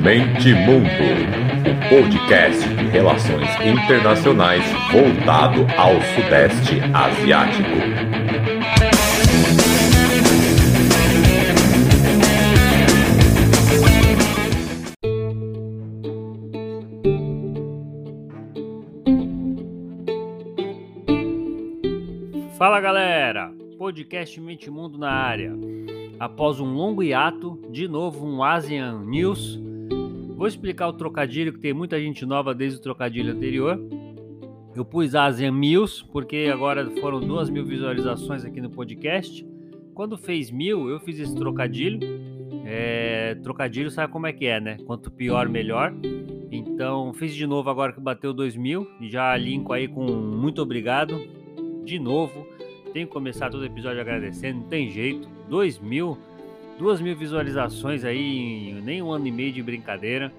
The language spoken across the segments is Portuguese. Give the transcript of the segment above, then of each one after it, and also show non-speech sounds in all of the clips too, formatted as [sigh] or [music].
Mente Mundo, o podcast de relações internacionais voltado ao Sudeste Asiático. Podcast Mente Mundo na área. Após um longo hiato, de novo um ASEAN News. Vou explicar o trocadilho, que tem muita gente nova desde o trocadilho anterior. Eu pus ASEAN News, porque agora foram duas mil visualizações aqui no podcast. Quando fez mil, eu fiz esse trocadilho. É, trocadilho sabe como é que é, né? Quanto pior, melhor. Então, fiz de novo agora que bateu dois mil. E já linko aí com muito obrigado. De novo. Tenho que começar todo episódio agradecendo, não tem jeito. Dois mil, duas mil visualizações aí em nem um ano e meio de brincadeira.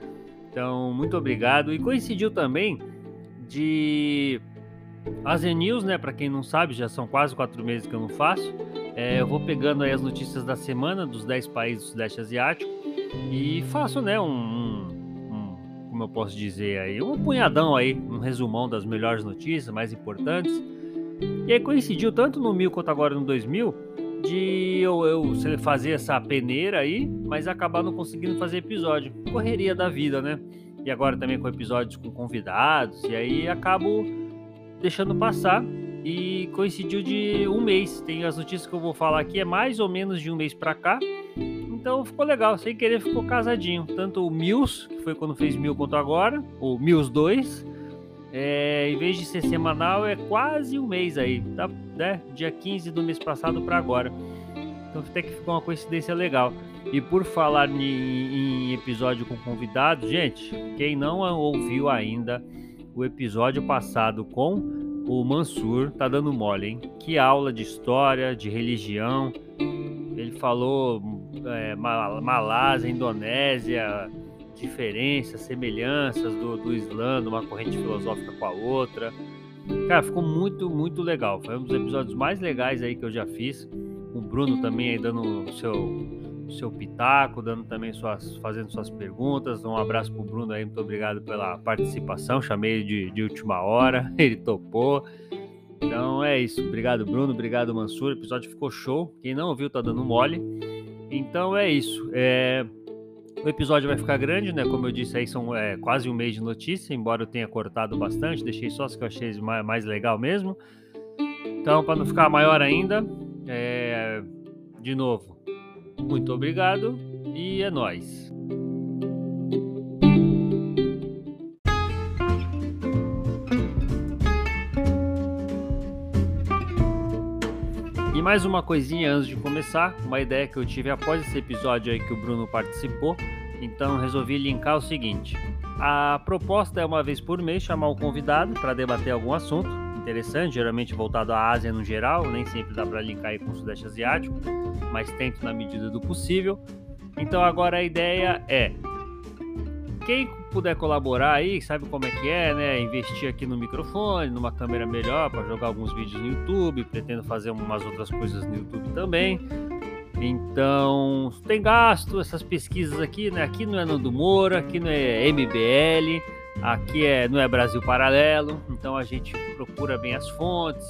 Então, muito obrigado. E coincidiu também de as News, né? Para quem não sabe, já são quase quatro meses que eu não faço. É, eu vou pegando aí as notícias da semana dos 10 países do Sudeste Asiático e faço, né? Um, um, como eu posso dizer aí, um punhadão aí, um resumão das melhores notícias, mais importantes. E aí coincidiu tanto no 1000 quanto agora no 2000 de eu, eu fazer essa peneira aí, mas acabar não conseguindo fazer episódio. Correria da vida, né? E agora também com episódios com convidados, e aí acabo deixando passar. E coincidiu de um mês. Tem as notícias que eu vou falar aqui, é mais ou menos de um mês pra cá. Então ficou legal, sem querer ficou casadinho. Tanto o Mills, que foi quando fez mil quanto agora, o Mills 2, é, em vez de ser semanal, é quase um mês aí, tá? Né? Dia 15 do mês passado para agora. Então até que ficou uma coincidência legal. E por falar em, episódio com convidados, gente, quem não ouviu ainda o episódio passado com o Mansur, tá dando mole, hein? Que aula de história, de religião. Ele falou é, Malásia, Indonésia, diferenças, semelhanças do, do Islã, de uma corrente filosófica com a outra. Cara, ficou muito, muito legal. Foi um dos episódios mais legais aí que eu já fiz. O Bruno também aí dando seu, seu pitaco, dando também suas, fazendo suas perguntas. Um abraço pro Bruno aí, muito obrigado pela participação. Chamei ele de, de última hora, [laughs] ele topou. Então é isso. Obrigado, Bruno. Obrigado, Mansur. O episódio ficou show. Quem não ouviu tá dando mole. Então é isso. É, o episódio vai ficar grande, né? Como eu disse, aí são é, quase um mês de notícia, embora eu tenha cortado bastante, deixei só as que eu achei mais, mais legal mesmo. Então, para não ficar maior ainda, é, de novo, muito obrigado e é nós. Mais uma coisinha antes de começar, uma ideia que eu tive após esse episódio aí que o Bruno participou, então resolvi linkar o seguinte: a proposta é uma vez por mês chamar um convidado para debater algum assunto interessante, geralmente voltado à Ásia no geral, nem sempre dá para linkar aí com o Sudeste Asiático, mas tento na medida do possível. Então agora a ideia é quem puder colaborar aí, sabe como é que é, né? Investir aqui no microfone, numa câmera melhor para jogar alguns vídeos no YouTube, pretendo fazer umas outras coisas no YouTube também. Então, tem gasto essas pesquisas aqui, né? Aqui não é Nando Moura, aqui não é MBL, aqui é, não é Brasil Paralelo, então a gente procura bem as fontes.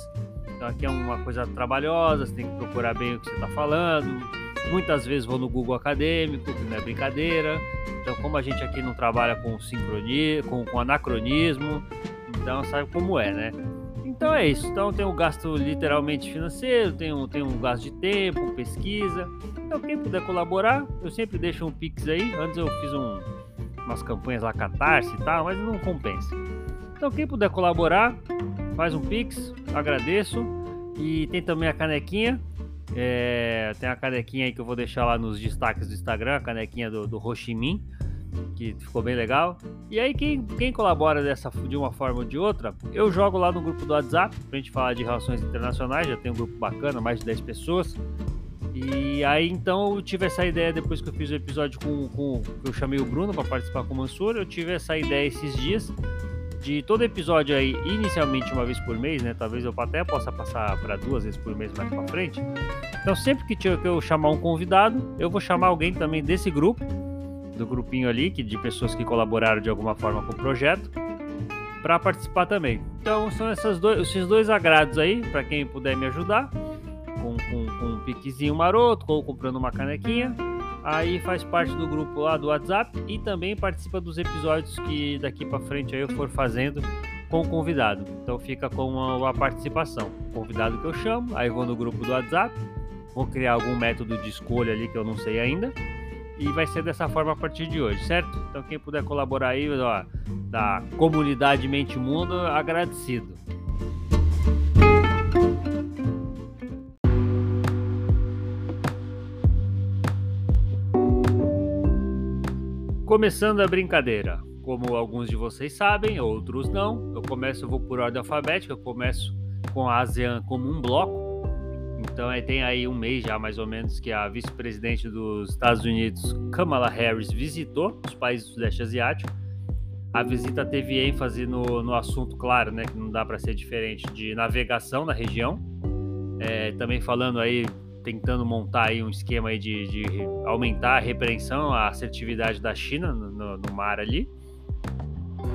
Então aqui é uma coisa trabalhosa, você tem que procurar bem o que você está falando. Muitas vezes vou no Google Acadêmico, que não é brincadeira. Então, como a gente aqui não trabalha com sincronia, com, com anacronismo, então sabe como é, né? Então é isso. Então tem um gasto literalmente financeiro, tem um, tem um gasto de tempo, pesquisa. Então quem puder colaborar, eu sempre deixo um Pix aí. Antes eu fiz um, umas campanhas lá Catarse e tal, mas não compensa. Então quem puder colaborar, faz um Pix, agradeço. E tem também a canequinha. É, tem a canequinha aí que eu vou deixar lá nos destaques do Instagram, a canequinha do, do Minh, que ficou bem legal. E aí, quem, quem colabora dessa, de uma forma ou de outra, eu jogo lá no grupo do WhatsApp pra gente falar de relações internacionais. Já tem um grupo bacana, mais de 10 pessoas. E aí, então, eu tive essa ideia depois que eu fiz o episódio com, com eu chamei o Bruno para participar com o Mansur. Eu tive essa ideia esses dias de todo episódio aí, inicialmente uma vez por mês, né? Talvez eu até possa passar para duas vezes por mês mais para frente. Então, sempre que eu chamar um convidado, eu vou chamar alguém também desse grupo do grupinho ali, que de pessoas que colaboraram de alguma forma com o projeto, para participar também. Então são essas dois, esses dois agrados aí, para quem puder me ajudar, com, com, com um piquezinho maroto, ou comprando uma canequinha. Aí faz parte do grupo lá do WhatsApp e também participa dos episódios que daqui para frente aí eu for fazendo com o convidado. Então fica com a, participação. O convidado que eu chamo, aí vou no grupo do WhatsApp, vou criar algum método de escolha ali que eu não sei ainda e vai ser dessa forma a partir de hoje, certo? Então quem puder colaborar aí, ó, da comunidade Mente Mundo, agradecido. Começando a brincadeira. Como alguns de vocês sabem, outros não, eu começo, eu vou por ordem alfabética, eu começo com a ASEAN como um bloco, então aí tem aí um mês já mais ou menos que a vice-presidente dos Estados Unidos, Kamala Harris, visitou os países do Sudeste Asiático. A visita teve ênfase no, no assunto, claro, né, que não dá para ser diferente, de navegação na região. É, também falando aí, tentando montar aí um esquema aí de, de aumentar a repreensão, a assertividade da China no, no, mar ali.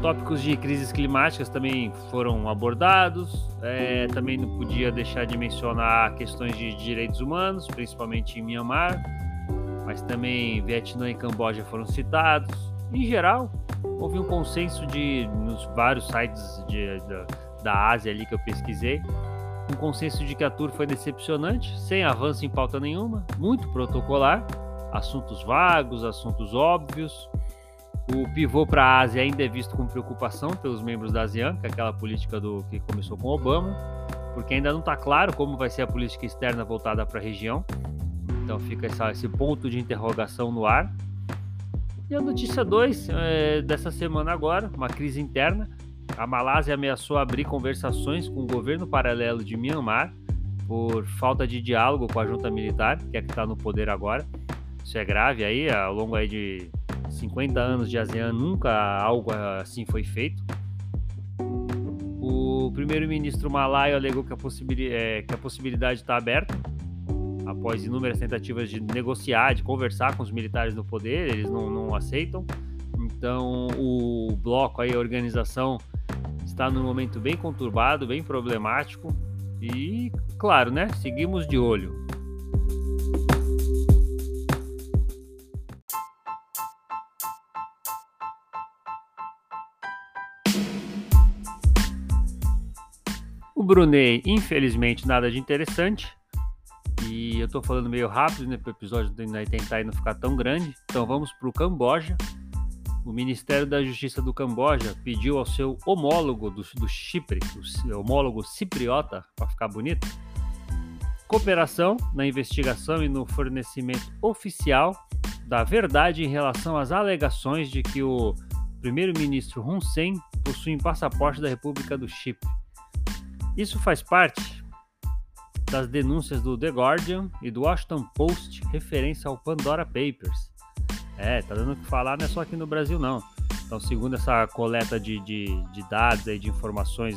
Tópicos de crises climáticas também foram abordados. É, também não podia deixar de mencionar questões de direitos humanos, principalmente em Myanmar, mas também Vietnã e Camboja foram citados. Em geral, houve um consenso de nos vários sites de, da, da Ásia ali que eu pesquisei, um consenso de que a tour foi decepcionante, sem avanço em pauta nenhuma, muito protocolar, assuntos vagos, assuntos óbvios o pivô para a Ásia ainda é visto com preocupação pelos membros da ASEAN, que é aquela política do que começou com Obama, porque ainda não está claro como vai ser a política externa voltada para a região. Então fica essa, esse ponto de interrogação no ar. E a notícia 2 é, dessa semana agora, uma crise interna. A Malásia ameaçou abrir conversações com o governo paralelo de Myanmar por falta de diálogo com a junta militar, que é que está no poder agora. Isso é grave aí, ao longo aí de 50 anos de ASEAN nunca algo assim foi feito. O primeiro-ministro malaio alegou que a, é, que a possibilidade está aberta após inúmeras tentativas de negociar, de conversar com os militares no poder, eles não, não aceitam. Então o bloco aí, a organização, está num momento bem conturbado, bem problemático. E, claro, né? Seguimos de olho. Brunei, infelizmente, nada de interessante. E eu tô falando meio rápido, né? Para o episódio tentar não ficar tão grande. Então vamos para o Camboja. O Ministério da Justiça do Camboja pediu ao seu homólogo do, do Chipre, o homólogo cipriota, para ficar bonito, cooperação na investigação e no fornecimento oficial da verdade em relação às alegações de que o primeiro-ministro Hun Sen possui um passaporte da República do Chipre. Isso faz parte das denúncias do The Guardian e do Washington Post referência ao Pandora Papers. É, tá dando o que falar, não é só aqui no Brasil, não. Então, segundo essa coleta de, de, de dados aí, de informações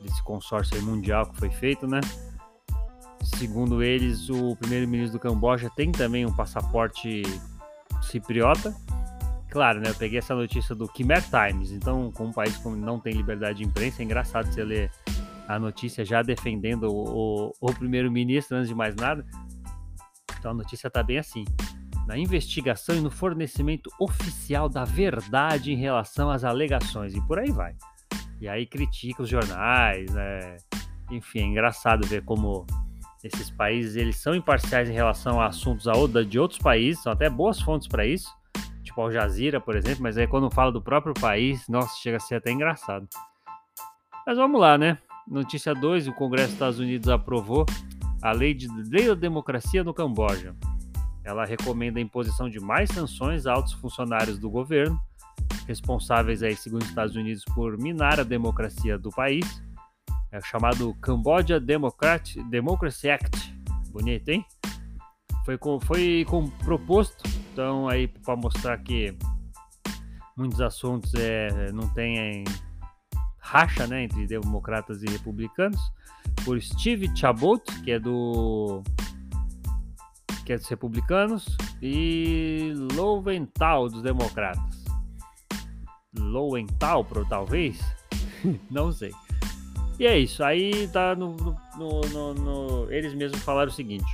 desse consórcio mundial que foi feito, né? Segundo eles, o primeiro-ministro do Camboja tem também um passaporte cipriota. Claro, né? Eu peguei essa notícia do Khmer Times. Então, com um país que não tem liberdade de imprensa, é engraçado você ler a notícia já defendendo o, o, o primeiro-ministro antes de mais nada. Então a notícia está bem assim. Na investigação e no fornecimento oficial da verdade em relação às alegações. E por aí vai. E aí critica os jornais, né? Enfim, é engraçado ver como esses países eles são imparciais em relação a assuntos de outros países, são até boas fontes para isso, tipo Al Jazeera, por exemplo, mas aí quando fala do próprio país, nossa, chega a ser até engraçado. Mas vamos lá, né? Notícia 2: o Congresso dos Estados Unidos aprovou a lei, de, lei da democracia no Camboja. Ela recomenda a imposição de mais sanções a altos funcionários do governo, responsáveis, aí, segundo os Estados Unidos, por minar a democracia do país. É o chamado Cambodia Democrat, Democracy Act. Bonito, hein? Foi, com, foi com, proposto, então, aí, para mostrar que muitos assuntos é, não têm racha né, entre democratas e republicanos, por Steve Chabot, que é do que é dos republicanos, e Lowenthal, dos democratas. Lowenthal, talvez? [laughs] Não sei. E é isso. Aí tá no, no, no, no, Eles mesmos falaram o seguinte: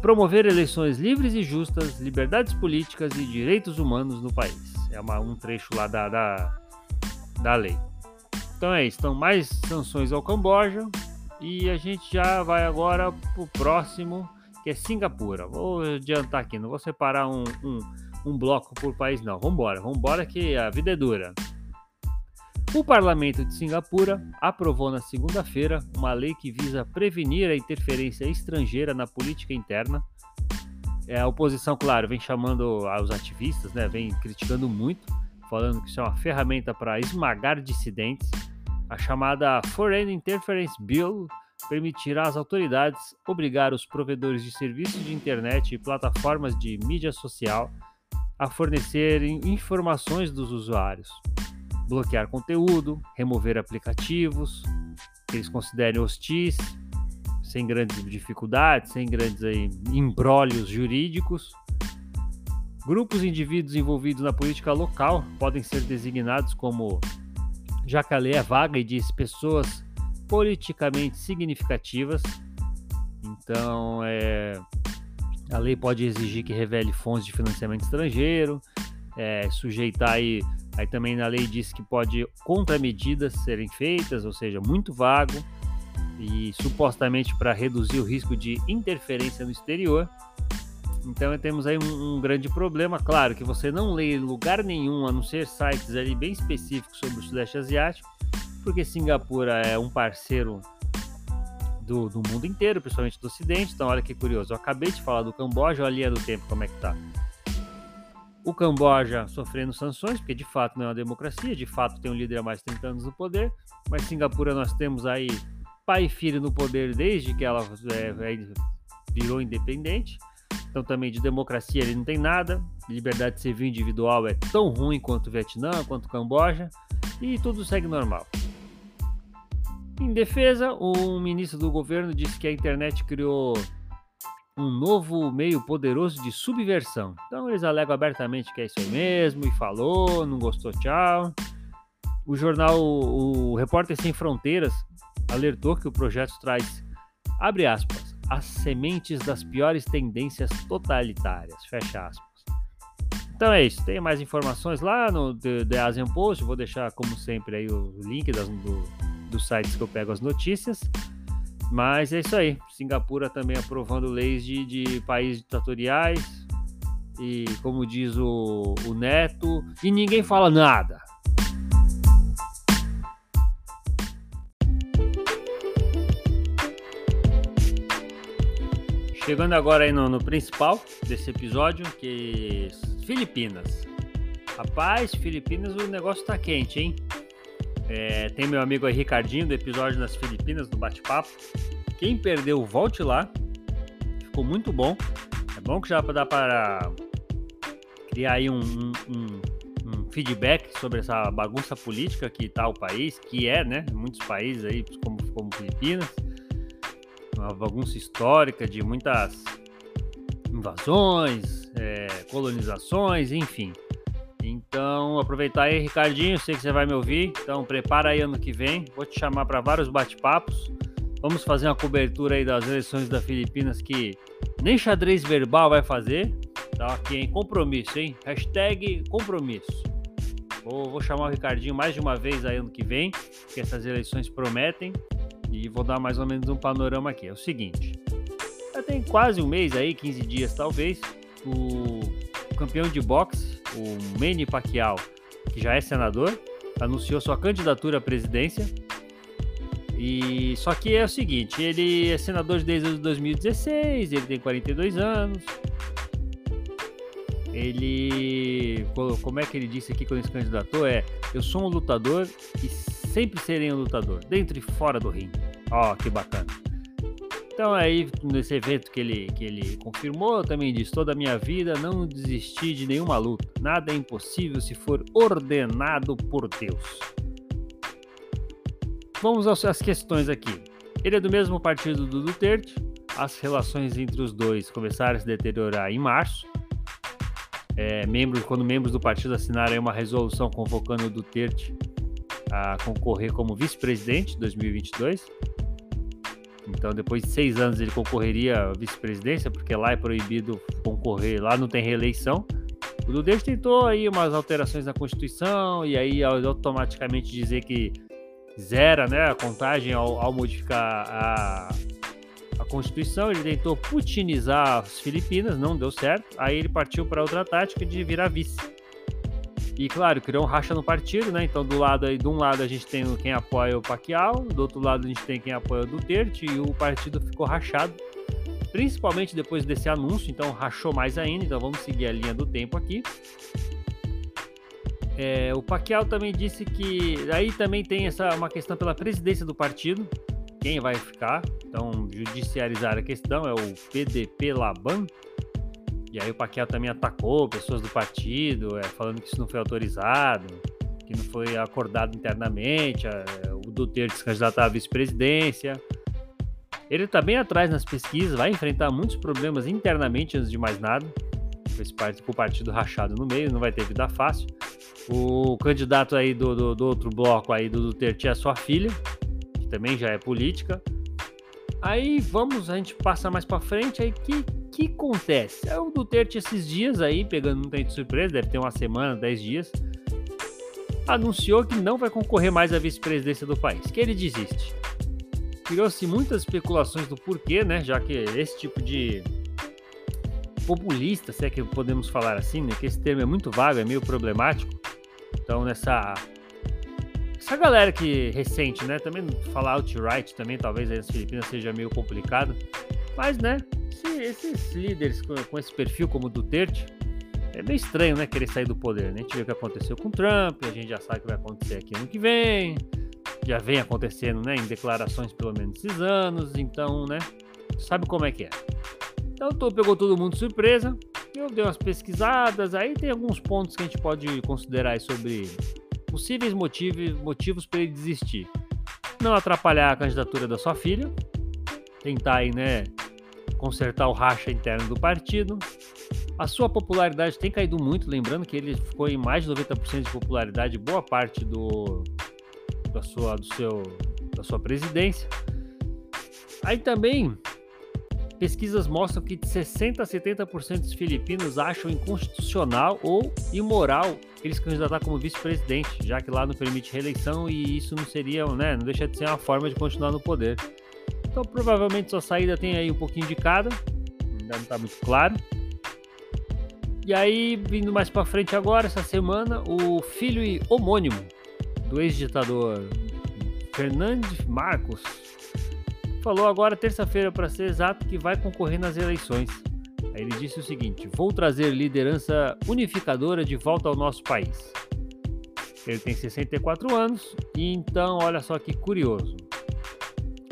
promover eleições livres e justas, liberdades políticas e direitos humanos no país. É uma, um trecho lá da, da, da lei. Então é isso. Então, mais sanções ao Camboja. E a gente já vai agora pro próximo, que é Singapura. Vou adiantar aqui, não vou separar um, um, um bloco por país, não. Vambora, vambora que a vida é dura. O Parlamento de Singapura aprovou na segunda-feira uma lei que visa prevenir a interferência estrangeira na política interna. É, a oposição, claro, vem chamando os ativistas, né, vem criticando muito, falando que isso é uma ferramenta para esmagar dissidentes. A chamada Foreign Interference Bill permitirá às autoridades obrigar os provedores de serviços de internet e plataformas de mídia social a fornecerem informações dos usuários bloquear conteúdo, remover aplicativos que eles considerem hostis, sem grandes dificuldades, sem grandes aí, embrólios jurídicos. Grupos e indivíduos envolvidos na política local podem ser designados como, já que a lei é vaga e diz pessoas politicamente significativas, então é, a lei pode exigir que revele fontes de financiamento estrangeiro, é, sujeitar aí Aí também na lei diz que pode contramedidas serem feitas, ou seja, muito vago e supostamente para reduzir o risco de interferência no exterior. Então temos aí um, um, grande problema, claro, que você não lê em lugar nenhum, a não ser sites ali bem específicos sobre o Sudeste Asiático, porque Singapura é um parceiro do, do mundo inteiro, principalmente do Ocidente. Então olha que curioso, eu acabei de falar do Camboja, olha a linha do tempo como é que tá. O Camboja sofrendo sanções, porque de fato não é uma democracia, de fato tem um líder há mais de 30 anos no poder, mas Singapura nós temos aí pai e filho no poder desde que ela é, é, virou independente. Então também de democracia ele não tem nada, liberdade civil individual é tão ruim quanto o Vietnã, quanto o Camboja, e tudo segue normal. Em defesa, o ministro do governo disse que a internet criou um novo meio poderoso de subversão. Então eles alegam abertamente que é isso mesmo e falou, não gostou, tchau. O jornal, o Repórter Sem Fronteiras, alertou que o projeto traz, abre aspas, as sementes das piores tendências totalitárias, fecha aspas. Então é isso, tem mais informações lá no The, The Asian Post, vou deixar como sempre aí o link das, do, dos sites que eu pego as notícias. Mas é isso aí. Singapura também aprovando leis de, de países ditatoriais. E como diz o, o Neto, e ninguém fala nada. Chegando agora aí no, no, principal desse episódio, que Filipinas. Rapaz, Filipinas o negócio tá quente, hein? É, tem meu amigo aí, Ricardinho, do episódio nas Filipinas, do bate-papo. Quem perdeu, volte lá. Ficou muito bom. É bom que já dá para criar aí um, um, um, feedback sobre essa bagunça política que está o país, que é, né? Muitos países aí, como, como Filipinas. Uma bagunça histórica de muitas invasões, é, colonizações, enfim. Então, aproveitar aí, Ricardinho, sei que você vai me ouvir. Então, prepara aí ano que vem. Vou te chamar para vários bate-papos. Vamos fazer uma cobertura aí das eleições da Filipinas que nem xadrez verbal vai fazer. Tá aqui, hein? Compromisso, hein? Hashtag compromisso. Vou, vou chamar o Ricardinho mais de uma vez aí ano que vem, que essas eleições prometem. E vou dar mais ou menos um panorama aqui. É o seguinte: já tem quase um mês aí, 15 dias talvez, o campeão de boxe o Manny Pacquiao, que já é senador, anunciou sua candidatura à presidência. E só que é o seguinte, ele é senador desde 2016, ele tem 42 anos. Ele, como é que ele disse aqui quando ele se candidatou? É, eu sou um lutador e sempre serei um lutador, dentro e fora do ringue. Ó, oh, que bacana. Então aí, nesse evento que ele, que ele confirmou, também disse, toda a minha vida não desisti de nenhuma luta. Nada é impossível se for ordenado por Deus. Vamos às questões aqui. Ele é do mesmo partido do Duterte, as relações entre os dois começaram a se deteriorar em março. É, membros, quando membros do partido assinaram uma resolução convocando o Duterte a concorrer como vice-presidente em 2022. Então, depois de seis anos, ele concorreria à vice-presidência, porque lá é proibido concorrer, lá não tem reeleição. O Duterte tentou aí umas alterações na Constituição e aí automaticamente dizer que zera né, a contagem ao, ao modificar a, a Constituição. Ele tentou putinizar as Filipinas, não deu certo. Aí ele partiu para outra tática de virar vice. E claro, criou um racha no partido, né? Então, do lado aí, de um lado a gente tem quem apoia o Pacquiao, do outro lado a gente tem quem apoia o Duterte, e o partido ficou rachado, principalmente depois desse anúncio, então rachou mais ainda. Então, vamos seguir a linha do tempo aqui. É, o Pacquiao também disse que aí também tem essa uma questão pela presidência do partido, quem vai ficar. Então, judicializar a questão é o PDP Laban, e aí o Paquiao também atacou pessoas do partido, é, falando que isso não foi autorizado, que não foi acordado internamente, é, o Duterte se candidatar à vice-presidência. Ele está bem atrás nas pesquisas, vai enfrentar muitos problemas internamente antes de mais nada, com o partido rachado no meio, não vai ter vida fácil. O candidato aí do, do, do outro bloco aí do Duterte é a sua filha, que também já é política. Aí vamos, a gente passa mais para frente, aí que que acontece? É o Duterte esses dias aí, pegando um tempo de surpresa, deve ter uma semana, dez dias, anunciou que não vai concorrer mais à vice-presidência do país, que ele desiste. Criou-se muitas especulações do porquê, né? Já que esse tipo de populista, se é que podemos falar assim, né? Que esse termo é muito vago, é meio problemático. Então, nessa essa galera que recente, né? Também falar outright também, talvez aí nas Filipinas seja meio complicado. Mas, né? Esse, esses líderes com, esse perfil, como o Duterte, é meio estranho, né? Querer sair do poder. Né? A gente viu o que aconteceu com o Trump, a gente já sabe o que vai acontecer aqui ano que vem, já vem acontecendo, né? Em declarações pelo menos esses anos, então, né? Sabe como é que é. Então, tô, pegou todo mundo de surpresa. Eu dei umas pesquisadas, aí tem alguns pontos que a gente pode considerar sobre possíveis motivos, motivos para ele desistir. Não atrapalhar a candidatura da sua filha, tentar aí, né, consertar o racha interno do partido. A sua popularidade tem caído muito, lembrando que ele ficou em mais de 90% de popularidade boa parte do, da, sua, do seu, da sua presidência. Aí também, pesquisas mostram que de 60% a 70% dos filipinos acham inconstitucional ou imoral eles candidatar como vice-presidente, já que lá não permite reeleição e isso não seria, né, não deixa de ser uma forma de continuar no poder. Então provavelmente sua saída tem aí um pouquinho de cada, ainda não está muito claro. E aí, vindo mais para frente agora, essa semana, o filho e homônimo do ex-ditador Fernandes Marcos falou agora, terça-feira para ser exato, que vai concorrer nas eleições. Aí ele disse o seguinte: Vou trazer liderança unificadora de volta ao nosso país. Ele tem 64 anos, e então, olha só que curioso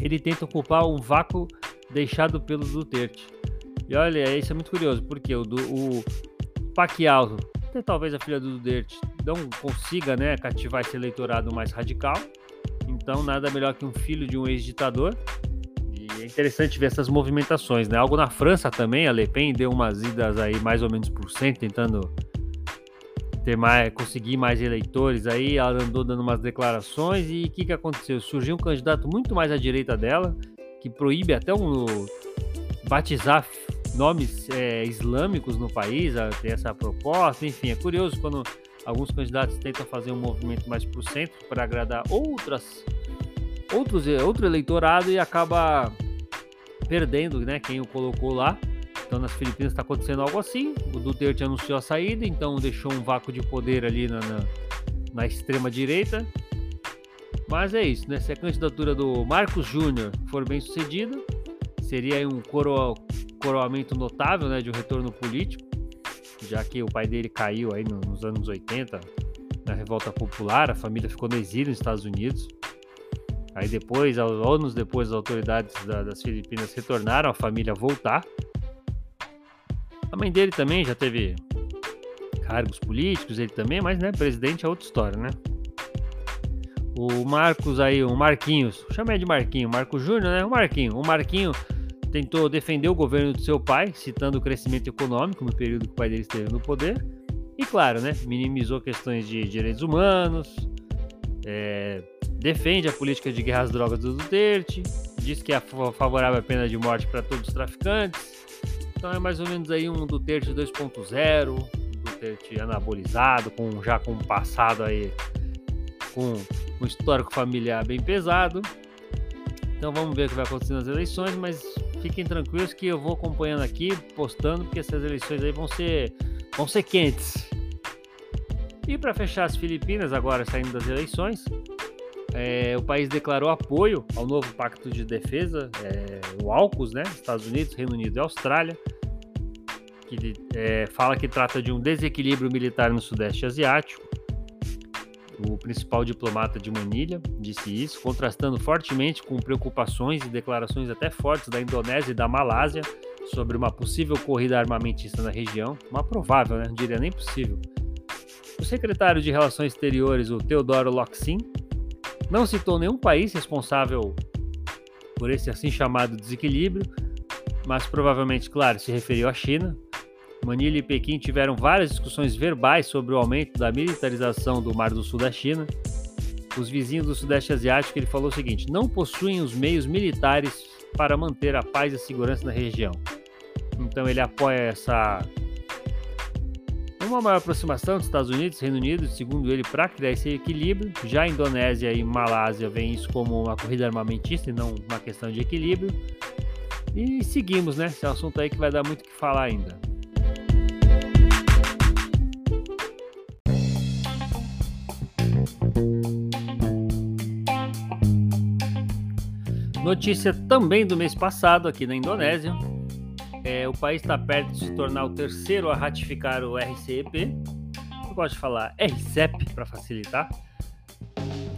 ele tenta ocupar um vácuo deixado pelo Duterte. E olha, isso é muito curioso, porque o, o Pacquiao, talvez a filha do Duterte, não consiga né, cativar esse eleitorado mais radical. Então, nada melhor que um filho de um ex-ditador. E é interessante ver essas movimentações, né? Algo na França também, a Le Pen deu umas idas aí mais ou menos por cento, tentando ter mais, conseguir mais eleitores. Aí ela andou dando umas declarações e o que, que aconteceu? Surgiu um candidato muito mais à direita dela, que proíbe até um batizar nomes é, islâmicos no país, ter essa proposta. Enfim, é curioso quando alguns candidatos tentam fazer um movimento mais para o centro para agradar outras, outros, outro eleitorado e acaba perdendo né, quem o colocou lá. Então nas Filipinas está acontecendo algo assim. O Duterte anunciou a saída, então deixou um vácuo de poder ali na, na, na extrema direita. Mas é isso, né? Se a candidatura do Marcos Júnior for bem sucedida, seria um coro, coroamento notável, né, de um retorno político, já que o pai dele caiu aí nos anos 80 na revolta popular, a família ficou no exílio nos Estados Unidos. Aí depois, anos depois, as autoridades da, das Filipinas retornaram a família voltar a mãe dele também já teve cargos políticos, ele também, mas né, presidente é outra história, né? O Marcos aí, o Marquinhos, chama ele de Marquinho, Marco Júnior, né? O Marquinho, o Marquinho tentou defender o governo do seu pai, citando o crescimento econômico no período que o pai dele esteve no poder. E claro, né, minimizou questões de direitos humanos, é, defende a política de guerra às drogas do Duterte, diz que é favorável à pena de morte para todos os traficantes. Então é mais ou menos aí um Duterte 2.0, um Duterte anabolizado, com, já com um passado aí, com um histórico familiar bem pesado. Então vamos ver o que vai acontecer nas eleições, mas fiquem tranquilos que eu vou acompanhando aqui, postando, porque essas eleições aí vão ser, vão ser quentes. E para fechar as Filipinas, agora saindo das eleições, é, o país declarou apoio ao novo Pacto de Defesa, é, o AUKUS, né? Estados Unidos, Reino Unido e Austrália, que é, fala que trata de um desequilíbrio militar no Sudeste Asiático o principal diplomata de Manilha disse isso, contrastando fortemente com preocupações e declarações até fortes da Indonésia e da Malásia sobre uma possível corrida armamentista na região, uma provável, né? não diria nem possível. O secretário de Relações Exteriores, o Teodoro Locsin, não citou nenhum país responsável por esse assim chamado desequilíbrio, mas provavelmente, claro, se referiu à China, Manila e Pequim tiveram várias discussões verbais sobre o aumento da militarização do Mar do Sul da China. Os vizinhos do Sudeste Asiático, ele falou o seguinte: não possuem os meios militares para manter a paz e a segurança na região. Então ele apoia essa uma maior aproximação dos Estados Unidos e Reino Unido, segundo ele, para criar esse equilíbrio. Já a Indonésia e Malásia veem isso como uma corrida armamentista e não uma questão de equilíbrio. E seguimos, né? Esse assunto aí que vai dar muito o que falar ainda. Notícia também do mês passado aqui na Indonésia. É, o país está perto de se tornar o terceiro a ratificar o RCEP. Eu gosto de falar RCEP para facilitar.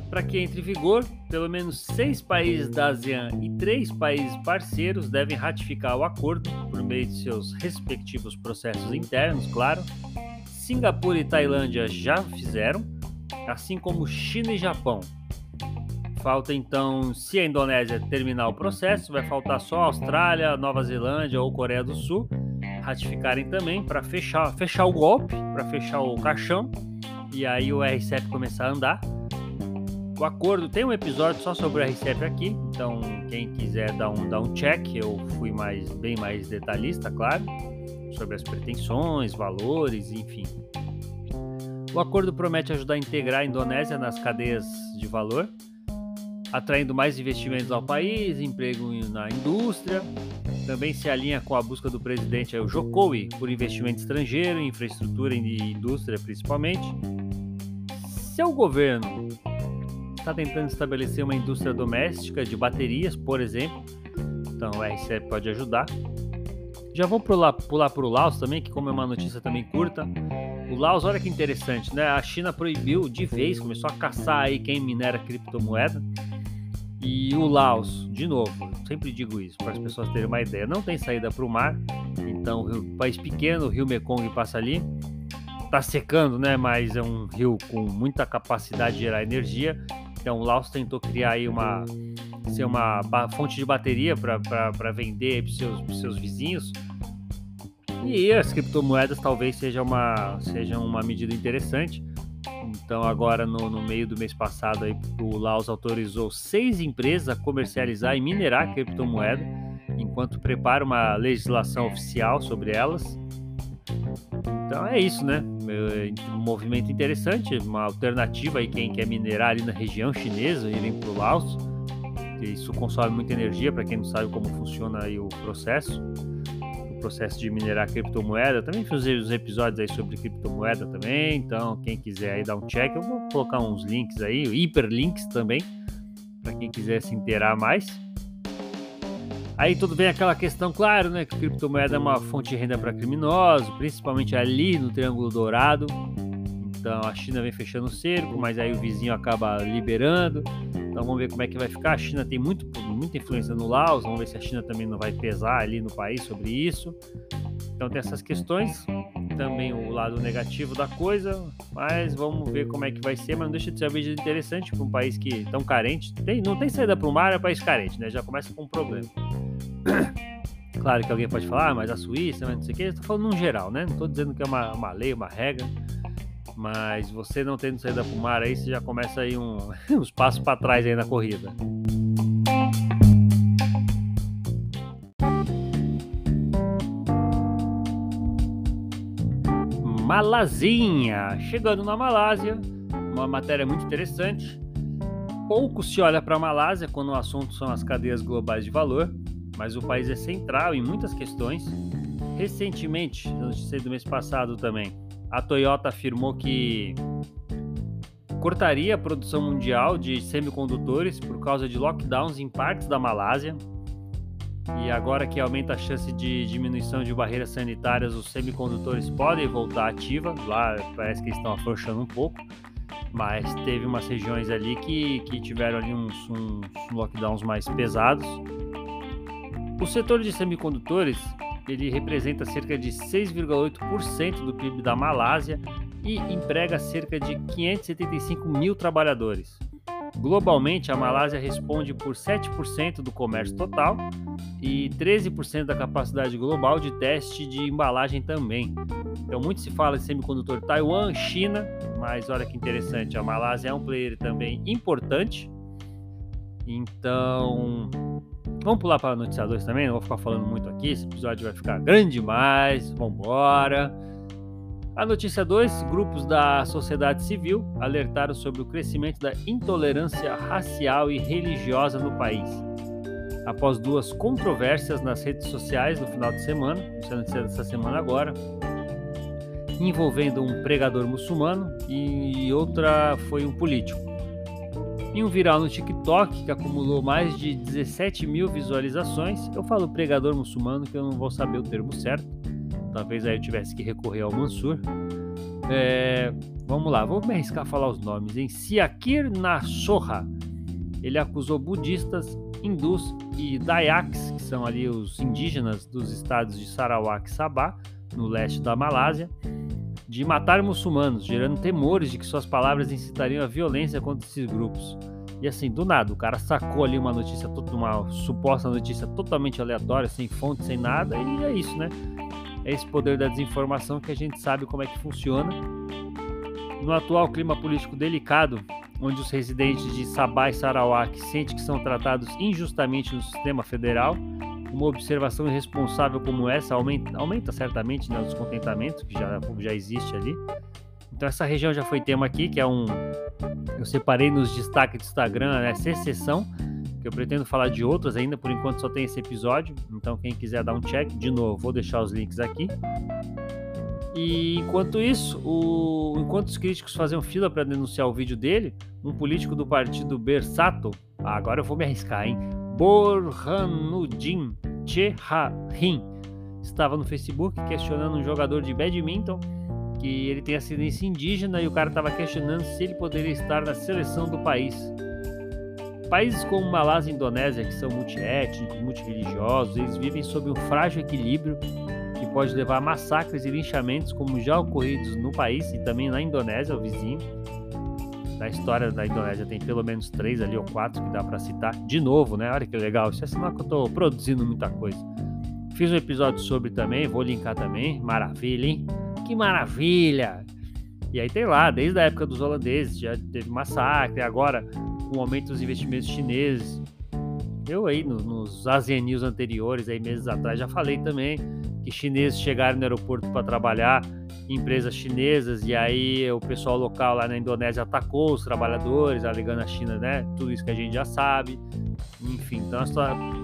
Para que entre em vigor, pelo menos seis países da ASEAN e três países parceiros devem ratificar o acordo por meio de seus respectivos processos internos, claro. Singapura e Tailândia já fizeram, assim como China e Japão. Falta então, se a Indonésia terminar o processo, vai faltar só Austrália, Nova Zelândia ou Coreia do Sul ratificarem também para fechar, fechar o golpe, para fechar o caixão e aí o RCEP começar a andar. O acordo tem um episódio só sobre o RCEP aqui, então quem quiser dar um, dar um check, eu fui mais bem mais detalhista, claro, sobre as pretensões, valores, enfim. O acordo promete ajudar a integrar a Indonésia nas cadeias de valor atraindo mais investimentos ao país, emprego na indústria. Também se alinha com a busca do presidente Jokowi por investimento estrangeiro em infraestrutura e indústria principalmente. Seu governo está tentando estabelecer uma indústria doméstica de baterias, por exemplo. Então o RCEP pode ajudar. Já vou pular, pular para o Laos também, que como é uma notícia também curta. O Laos, olha que interessante, né? A China proibiu de vez, começou a caçar aí quem minera criptomoeda. E o Laos, de novo, sempre digo isso para as pessoas terem uma ideia, não tem saída para o mar, então o país pequeno, o rio Mekong passa ali, está secando, né? Mas é um rio com muita capacidade de gerar energia. Então o Laos tentou criar aí uma ser uma fonte de bateria para vender para os seus, seus vizinhos. E as criptomoedas talvez seja uma, seja uma medida interessante. Então, agora no, no meio do mês passado, aí, o Laos autorizou seis empresas a comercializar e minerar criptomoeda, enquanto prepara uma legislação oficial sobre elas. Então é isso, né? Um movimento interessante, uma alternativa aí quem quer minerar ali na região chinesa, irem para o Laos. Isso consome muita energia, para quem não sabe como funciona aí o processo processo de minerar criptomoeda. Também fiz uns episódios aí sobre criptomoeda também. Então, quem quiser aí dar um check, eu vou colocar uns links aí, hiperlinks também, para quem quiser se inteirar mais. Aí tudo bem aquela questão, claro, né, que criptomoeda é uma fonte de renda para criminosos, principalmente ali no Triângulo Dourado. Então a China vem fechando o cerco, mas aí o vizinho acaba liberando. Então vamos ver como é que vai ficar. A China tem muito, muita influência no Laos, vamos ver se a China também não vai pesar ali no país sobre isso. Então tem essas questões, também o lado negativo da coisa, mas vamos ver como é que vai ser. Mas não deixa de ser um vídeo interessante para um país que tão carente, tem, não tem saída para o mar, é um país carente, né? Já começa com um problema. [coughs] Claro que alguém pode falar, ah, mas a Suíça, mas não sei o que, estou falando no geral, né? Não estou dizendo que é uma, uma lei, uma regra, mas você não tendo saída para o mar aí, você já começa aí um, [laughs] uns passos para trás aí na corrida. Malazinha. Chegando na Malásia, uma matéria muito interessante. Pouco se olha para a Malásia quando o assunto são as cadeias globais de valor, mas o país é central em muitas questões. Recentemente, notícia do mês passado também, a Toyota afirmou que cortaria a produção mundial de semicondutores por causa de lockdowns em partes da Malásia. E agora que aumenta a chance de diminuição de barreiras sanitárias, os semicondutores podem voltar ativa. Lá parece que estão afrouxando um pouco, mas teve umas regiões ali que, que tiveram ali uns, uns lockdowns mais pesados. O setor de semicondutores ele representa cerca de 6,8% do PIB da Malásia e emprega cerca de 575 mil trabalhadores. Globalmente, a Malásia responde por 7% do comércio total e 13% da capacidade global de teste de embalagem também. Então, muito se fala de semicondutor Taiwan, China, mas olha que interessante, a Malásia é um player também importante. Então, vamos pular para noticiadores também, não vou ficar falando muito aqui, esse episódio vai ficar grande demais. Vamos embora. A notícia 2: grupos da sociedade civil alertaram sobre o crescimento da intolerância racial e religiosa no país. Após duas controvérsias nas redes sociais no final de semana, essa notícia dessa semana agora, envolvendo um pregador muçulmano e outra foi um político. Em um viral no TikTok que acumulou mais de 17 mil visualizações, eu falo pregador muçulmano que eu não vou saber o termo certo Talvez aí eu tivesse que recorrer ao Mansur. É, vamos lá, vou me arriscar a falar os nomes. Em Siakir Nasoha, ele acusou budistas, hindus e dayaks, que são ali os indígenas dos estados de Sarawak e Sabah, no leste da Malásia, de matar muçulmanos, gerando temores de que suas palavras incitariam a violência contra esses grupos. E assim, do nada, o cara sacou ali uma notícia, uma suposta notícia totalmente aleatória, sem fonte, sem nada, e é isso, né? é esse poder da desinformação que a gente sabe como é que funciona. No atual clima político delicado, onde os residentes de Sabah e Sarawak sentem que são tratados injustamente no sistema federal, uma observação irresponsável como essa aumenta, aumenta certamente né, o descontentamento que já, já existe ali. Então essa região já foi tema aqui, que é um... Eu separei nos destaques do Instagram, né, secessão, que eu pretendo falar de outras ainda, por enquanto só tem esse episódio, então quem quiser dar um check, de novo, vou deixar os links aqui. E enquanto isso, o... enquanto os críticos faziam fila para denunciar o vídeo dele, um político do partido Bersato, ah, agora eu vou me arriscar, hein? Borhanuddin Cheharin estava no Facebook questionando um jogador de badminton que ele tem ascendência indígena e o cara estava questionando se ele poderia estar na seleção do país. Países como Malásia e Indonésia, que são multiétnicos, multireligiosos, eles vivem sob um frágil equilíbrio pode levar a massacres e linchamentos, como já ocorridos no país e também na Indonésia, o vizinho. Na história da Indonésia tem pelo menos três ali ou quatro que dá para citar. De novo, né? Olha que legal. Isso é sinal que eu estou produzindo muita coisa. Fiz um episódio sobre também, vou linkar também. Maravilha, hein? Que maravilha! E aí tem lá, desde a época dos holandeses, já teve massacre, agora com o aumento dos investimentos chineses. Eu aí no, nos ASEAN News anteriores, aí meses atrás, já falei também que chineses chegaram no aeroporto para trabalhar, empresas chinesas, e aí o pessoal local lá na Indonésia atacou os trabalhadores, alegando a China, né? Tudo isso que a gente já sabe. Enfim, então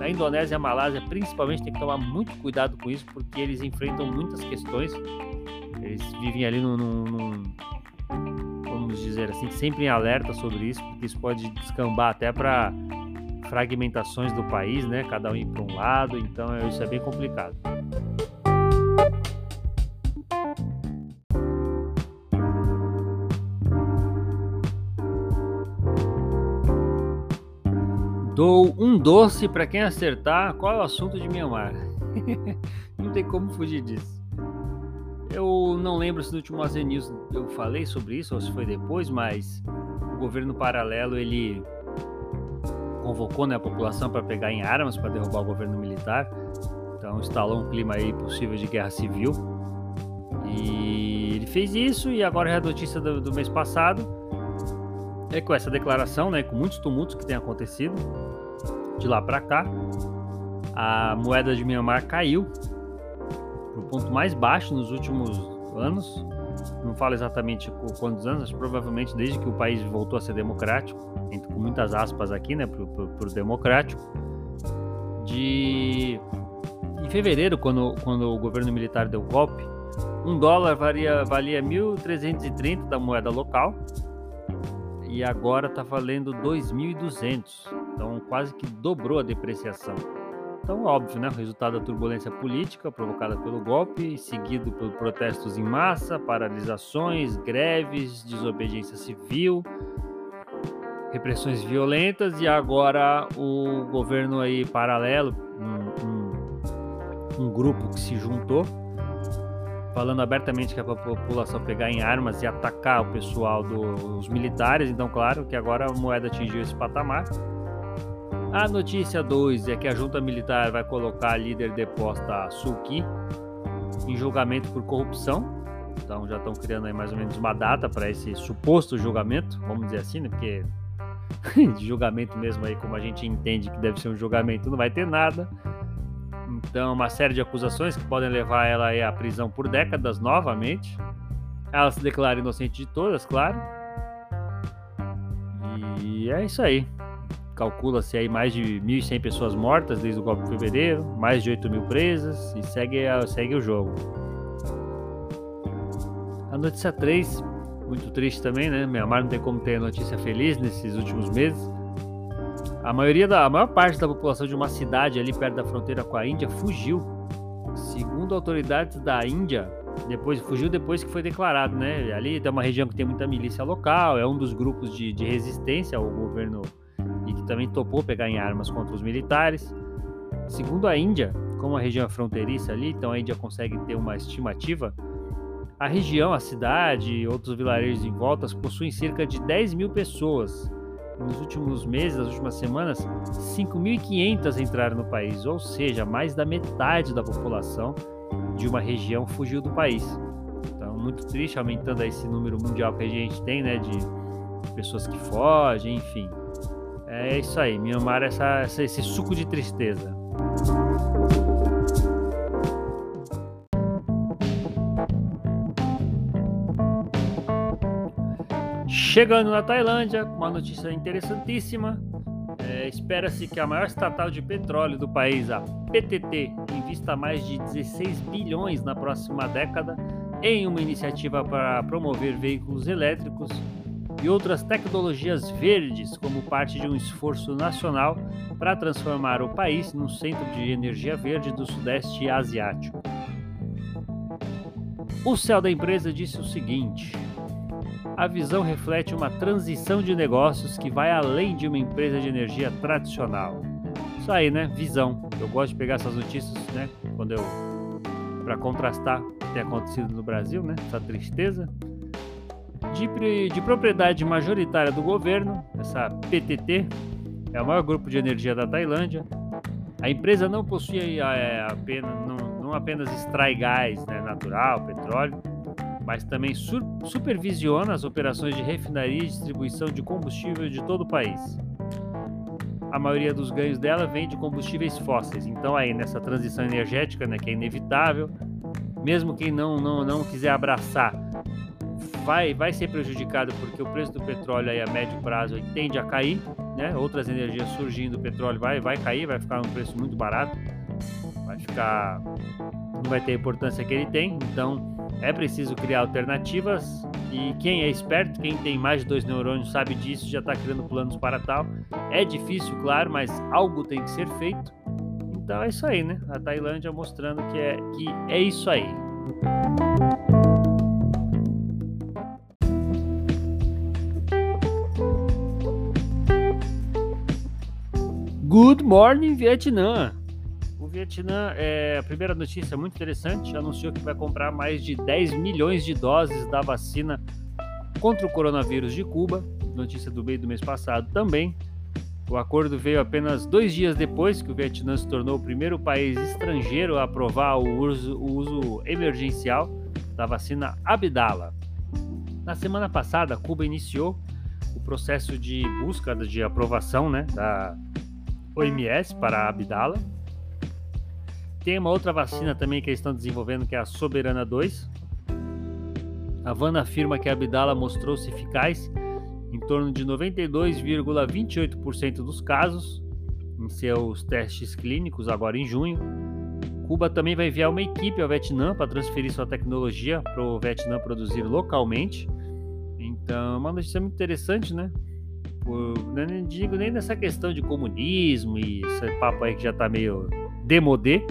a, Indonésia e a Malásia principalmente tem que tomar muito cuidado com isso, porque eles enfrentam muitas questões. Eles vivem ali num, num, num vamos dizer assim, sempre em alerta sobre isso, porque isso pode descambar até para fragmentações do país, né? Cada um ir para um lado, então é, isso é bem complicado. Dou um doce para quem acertar qual é o assunto de Mianmar. [laughs] Não tem como fugir disso. Eu não lembro se no último AZ News eu falei sobre isso ou se foi depois, mas o governo paralelo ele convocou né, a população para pegar em armas para derrubar o governo militar. Então instalou um clima aí possível de guerra civil. E ele fez isso e agora é a notícia do, do mês passado é com essa declaração, né, com muitos tumultos que tem acontecido de lá para cá, a moeda de Myanmar caiu para o ponto mais baixo nos últimos anos. Não falo exatamente quantos anos, mas provavelmente desde que o país voltou a ser democrático, com muitas aspas aqui, né, para o democrático. De em fevereiro, quando, quando o governo militar deu golpe, um dólar valia, valia 1.330 da moeda local e agora está valendo 2.200. Então quase que dobrou a depreciação. Então, óbvio, né? O resultado da turbulência política provocada pelo golpe, seguido por protestos em massa, paralisações, greves, desobediência civil, repressões violentas e agora o governo aí paralelo, um, um, um grupo que se juntou falando abertamente que a população pegar em armas e atacar o pessoal dos militares. Então, claro que agora a moeda atingiu esse patamar. A notícia 2 é que a junta militar vai colocar a líder deposta Suki em julgamento por corrupção. Então já estão criando aí mais ou menos uma data para esse suposto julgamento, vamos dizer assim, né? Porque [laughs] de julgamento mesmo aí, como a gente entende que deve ser um julgamento, não vai ter nada. Então, uma série de acusações que podem levar ela à prisão por décadas novamente. Ela se declara inocente de todas, claro. E é isso aí. Calcula-se aí mais de 1.100 pessoas mortas desde o golpe de fevereiro, mais de 8 mil presas e segue, segue o jogo. A notícia 3, muito triste também, né? Mianmar não tem como ter notícia feliz nesses últimos meses. A maioria da a maior parte da população de uma cidade ali perto da fronteira com a Índia fugiu. Segundo autoridades da Índia, depois fugiu depois que foi declarado, né? Ali tem uma região que tem muita milícia local, é um dos grupos de, de resistência ao governo e que também topou pegar em armas contra os militares. Segundo a Índia, como a região é fronteiriça ali, então a Índia consegue ter uma estimativa. A região, a cidade e outros vilarejos em voltas possuem cerca de 10 mil pessoas nos últimos meses, nas últimas semanas, 5.500 entraram no país, ou seja, mais da metade da população de uma região fugiu do país. Então, muito triste, aumentando esse número mundial que a gente tem, né, de pessoas que fogem, enfim. É isso aí, Myanmar é essa, esse suco de tristeza. Chegando na Tailândia, uma notícia interessantíssima. É, Espera-se que a maior estatal de petróleo do país, a PTT, invista mais de 16 bilhões na próxima década em uma iniciativa para promover veículos elétricos e outras tecnologias verdes como parte de um esforço nacional para transformar o país num centro de energia verde do Sudeste Asiático. O céu da empresa disse o seguinte: a visão reflete uma transição de negócios que vai além de uma empresa de energia tradicional. Isso aí, né? Visão. Eu gosto de pegar essas notícias, né? Quando eu para contrastar o que tem acontecido no Brasil, né? Essa tristeza. De, de propriedade majoritária do governo, essa PTT é o maior grupo de energia da Tailândia. A empresa não possui é, apenas, não, não apenas extrai gás né, natural, petróleo, mas também supervisiona as operações de refinaria e distribuição de combustível de todo o país. A maioria dos ganhos dela vem de combustíveis fósseis. Então aí nessa transição energética, né, que é inevitável, mesmo quem não não, não quiser abraçar, vai vai ser prejudicado porque o preço do petróleo aí a médio prazo tende a cair, né? Outras energias surgindo, o petróleo vai vai cair, vai ficar um preço muito barato, vai ficar não vai ter a importância que ele tem. Então é preciso criar alternativas e quem é esperto, quem tem mais de dois neurônios sabe disso, já está criando planos para tal. É difícil, claro, mas algo tem que ser feito. Então é isso aí, né? A Tailândia mostrando que é, que é isso aí. Good morning, Vietnã! Vietnã, é, a primeira notícia muito interessante, anunciou que vai comprar mais de 10 milhões de doses da vacina contra o coronavírus de Cuba, notícia do meio do mês passado também. O acordo veio apenas dois dias depois que o Vietnã se tornou o primeiro país estrangeiro a aprovar o uso, o uso emergencial da vacina Abdala. Na semana passada, Cuba iniciou o processo de busca de aprovação né, da OMS para a Abdala. Tem uma outra vacina também que eles estão desenvolvendo, que é a Soberana 2. A Havana afirma que a Abdala mostrou-se eficaz em torno de 92,28% dos casos em seus testes clínicos agora em junho. Cuba também vai enviar uma equipe ao Vietnã para transferir sua tecnologia para o Vietnã produzir localmente. Então, é uma notícia muito interessante, né? Não digo nem nessa questão de comunismo e esse papo aí que já está meio demodê,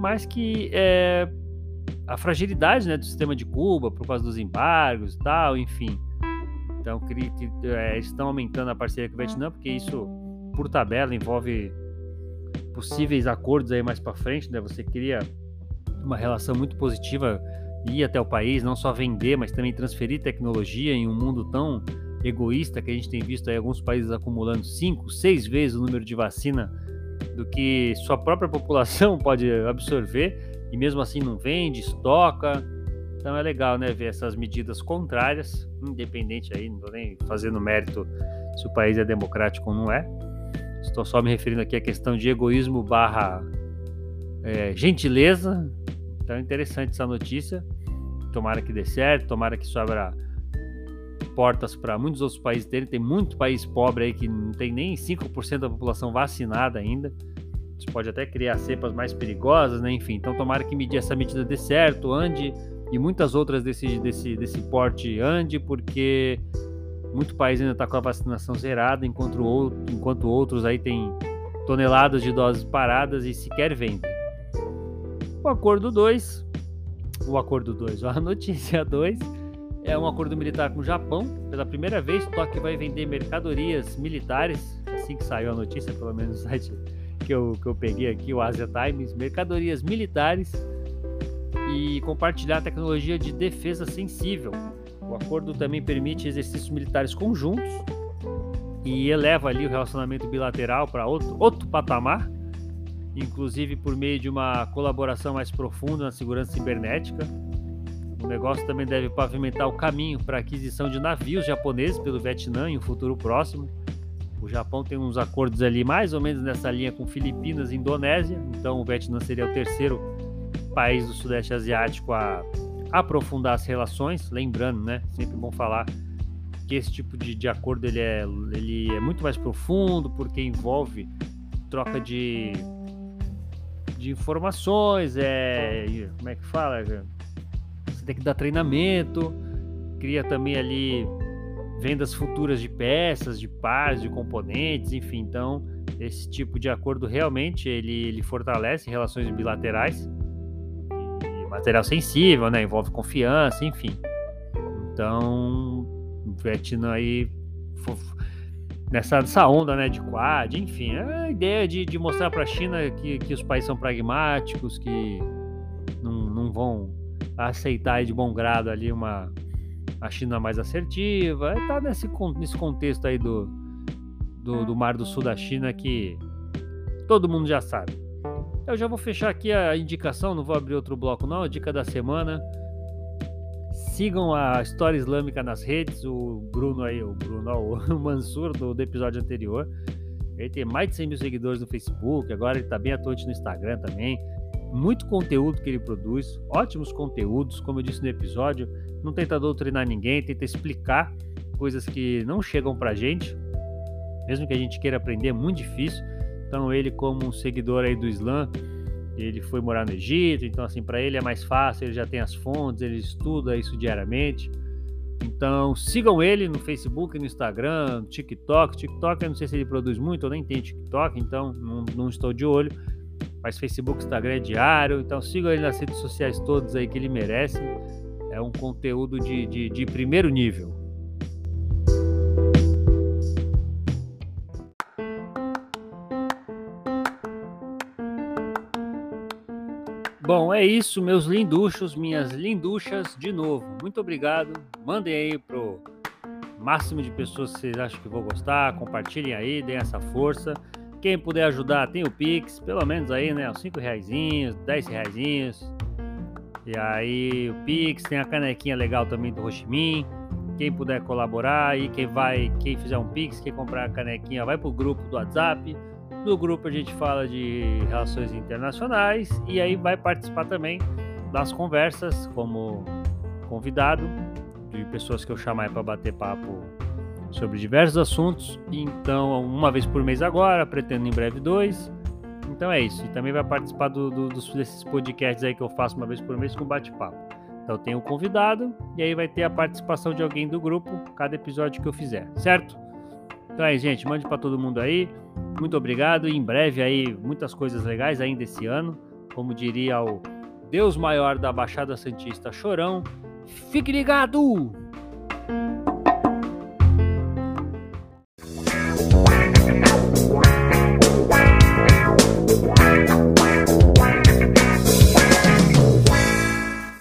mas que é, a fragilidade né, do sistema de Cuba por causa dos embargos e tal, enfim. Então, é, estão aumentando a parceria com o Vietnã, porque isso, por tabela, envolve possíveis acordos aí mais para frente, né? Você cria uma relação muito positiva ir até o país, não só vender, mas também transferir tecnologia em um mundo tão egoísta que a gente tem visto aí alguns países acumulando cinco, seis vezes o número de vacina do que sua própria [laughs] população pode absorver e mesmo assim não vende, estoca. Então é legal, né, ver essas medidas contrárias, independente aí, não estou nem fazendo mérito se o país é democrático ou não é. Estou só me referindo aqui à questão de egoísmo barra é, gentileza, então é interessante essa notícia. Tomara que dê certo, tomara que isso abra portas para muitos outros países terem. Tem muito país pobre aí que não tem nem 5% da população vacinada ainda. Isso pode até criar cepas mais perigosas, né? Enfim, então tomara que medir essa medida dê certo, ande e muitas outras desse, desse, desse porte ande, porque muito país ainda está com a vacinação zerada, enquanto, outro, enquanto outros aí tem toneladas de doses paradas e sequer vendem. O acordo 2, o acordo 2, a notícia 2 é um acordo militar com o Japão. Pela primeira vez, Tóquio vai vender mercadorias militares, assim que saiu a notícia, pelo menos [laughs] no site que eu, que eu peguei aqui, o Asia Times, mercadorias militares e compartilhar tecnologia de defesa sensível. O acordo também permite exercícios militares conjuntos e eleva ali o relacionamento bilateral para outro, outro patamar inclusive por meio de uma colaboração mais profunda na segurança cibernética. O negócio também deve pavimentar o caminho para a aquisição de navios japoneses pelo Vietnã em um futuro próximo. O Japão tem uns acordos ali mais ou menos nessa linha com Filipinas e Indonésia, então o Vietnã seria o terceiro país do Sudeste Asiático a aprofundar as relações. Lembrando, né, sempre bom falar que esse tipo de, de acordo ele é, ele é muito mais profundo porque envolve troca de de informações, é, como é que fala? Você tem que dar treinamento, cria também ali vendas futuras de peças, de pares, de componentes, enfim. Então, esse tipo de acordo realmente ele, ele fortalece relações bilaterais material sensível, né? Envolve confiança, enfim. Então, o Vietnã aí nessa, nessa onda né, de Quad, enfim, é a ideia de, de mostrar para a China que, que os países são pragmáticos, que não, não vão aceitar de bom grado ali uma a China mais assertiva, está nesse, nesse contexto aí do, do, do Mar do Sul da China que todo mundo já sabe. Eu já vou fechar aqui a indicação, não vou abrir outro bloco não, a dica da semana Sigam a História Islâmica nas redes, o Bruno aí, o Bruno, o [laughs] Mansur do, do episódio anterior. Ele tem mais de 100 mil seguidores no Facebook, agora ele está bem atuante no Instagram também. Muito conteúdo que ele produz, ótimos conteúdos, como eu disse no episódio. Não tenta doutrinar ninguém, tenta explicar coisas que não chegam pra gente, mesmo que a gente queira aprender, é muito difícil. Então, ele, como um seguidor aí do Islã, ele foi morar no Egito, então assim, para ele é mais fácil, ele já tem as fontes, ele estuda isso diariamente. Então, sigam ele no Facebook, no Instagram, TikTok. TikTok, eu não sei se ele produz muito, eu nem tenho TikTok, então não, não estou de olho. Mas Facebook, Instagram é diário, então sigam ele nas redes sociais todas aí que ele merece. É um conteúdo de, de, de primeiro nível. Bom, é isso, meus linduchos, minhas linduchas, de novo. Muito obrigado. Mandem aí pro máximo de pessoas que vocês acham que vou gostar, compartilhem aí, deem essa força. Quem puder ajudar, tem o Pix, pelo menos aí, né? Uns 5 reais, 10 reais. E aí o Pix, tem a canequinha legal também do Roximin. Quem puder colaborar e quem vai, quem fizer um Pix, quem comprar a canequinha, vai pro grupo do WhatsApp. No grupo a gente fala de relações internacionais e aí vai participar também das conversas como convidado de pessoas que eu chamar para bater papo sobre diversos assuntos. Então, uma vez por mês agora, pretendo em breve dois. Então é isso. E também vai participar do, do, desses podcasts aí que eu faço uma vez por mês com bate-papo. Então tem um convidado e aí vai ter a participação de alguém do grupo cada episódio que eu fizer, certo? Então é, gente, mande para todo mundo aí. Muito obrigado e em breve aí muitas coisas legais ainda esse ano. Como diria o Deus maior da Baixada Santista Chorão, fique ligado!